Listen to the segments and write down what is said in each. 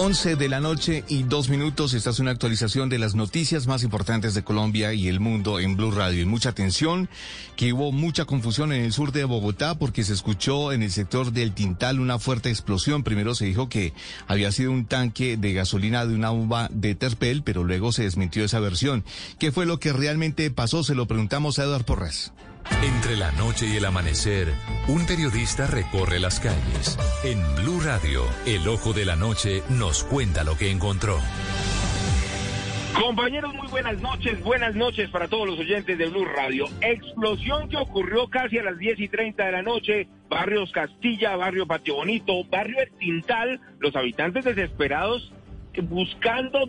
11 de la noche y dos minutos. Esta es una actualización de las noticias más importantes de Colombia y el mundo en Blue Radio. Y mucha atención, que hubo mucha confusión en el sur de Bogotá porque se escuchó en el sector del Tintal una fuerte explosión. Primero se dijo que había sido un tanque de gasolina de una uva de Terpel, pero luego se desmintió esa versión. ¿Qué fue lo que realmente pasó? Se lo preguntamos a Eduardo Porras. Entre la noche y el amanecer, un periodista recorre las calles. En Blue Radio, el ojo de la noche nos cuenta lo que encontró. Compañeros, muy buenas noches, buenas noches para todos los oyentes de Blue Radio. Explosión que ocurrió casi a las 10 y 30 de la noche, barrios Castilla, barrio Patio Bonito, barrio El Tintal, los habitantes desesperados buscando...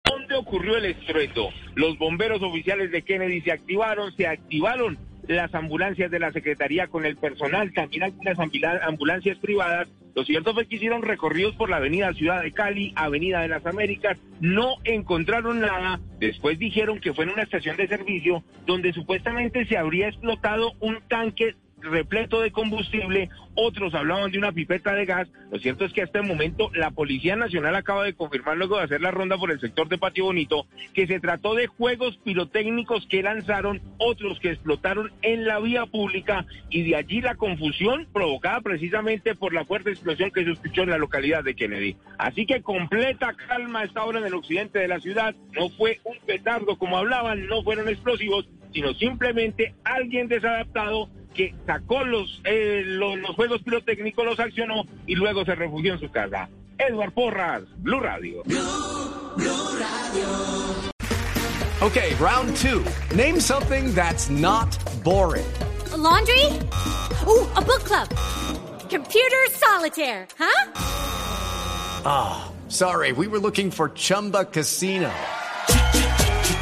¿Dónde ocurrió el estruendo? Los bomberos oficiales de Kennedy se activaron, se activaron las ambulancias de la Secretaría con el personal, también algunas ambula- ambulancias privadas. Lo cierto fue que hicieron recorridos por la avenida Ciudad de Cali, avenida de las Américas, no encontraron nada. Después dijeron que fue en una estación de servicio donde supuestamente se habría explotado un tanque repleto de combustible, otros hablaban de una pipeta de gas. Lo cierto es que hasta el momento la Policía Nacional acaba de confirmar luego de hacer la ronda por el sector de Patio Bonito que se trató de juegos pirotécnicos que lanzaron, otros que explotaron en la vía pública y de allí la confusión provocada precisamente por la fuerte explosión que se escuchó en la localidad de Kennedy. Así que completa calma esta hora en el occidente de la ciudad. No fue un petardo como hablaban, no fueron explosivos, sino simplemente alguien desadaptado que sacó los, eh, los, los juegos pirotécnicos, los accionó y luego se refugió en su casa. Edward Porras, Blue Radio. Okay, round two. Name something that's not boring. A laundry? Ooh, a book club. Computer solitaire, huh? Ah, sorry, we were looking for Chumba Casino.